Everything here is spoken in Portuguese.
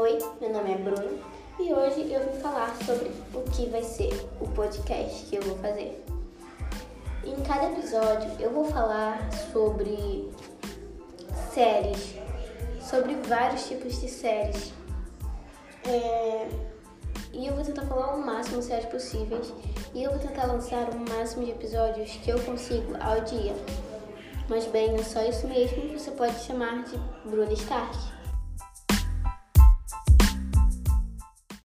Oi, meu nome é Bruno e hoje eu vim falar sobre o que vai ser o podcast que eu vou fazer. Em cada episódio eu vou falar sobre séries, sobre vários tipos de séries. É... E eu vou tentar falar o máximo de séries possíveis e eu vou tentar lançar o máximo de episódios que eu consigo ao dia. Mas bem, é só isso mesmo, você pode chamar de Bruno Stark.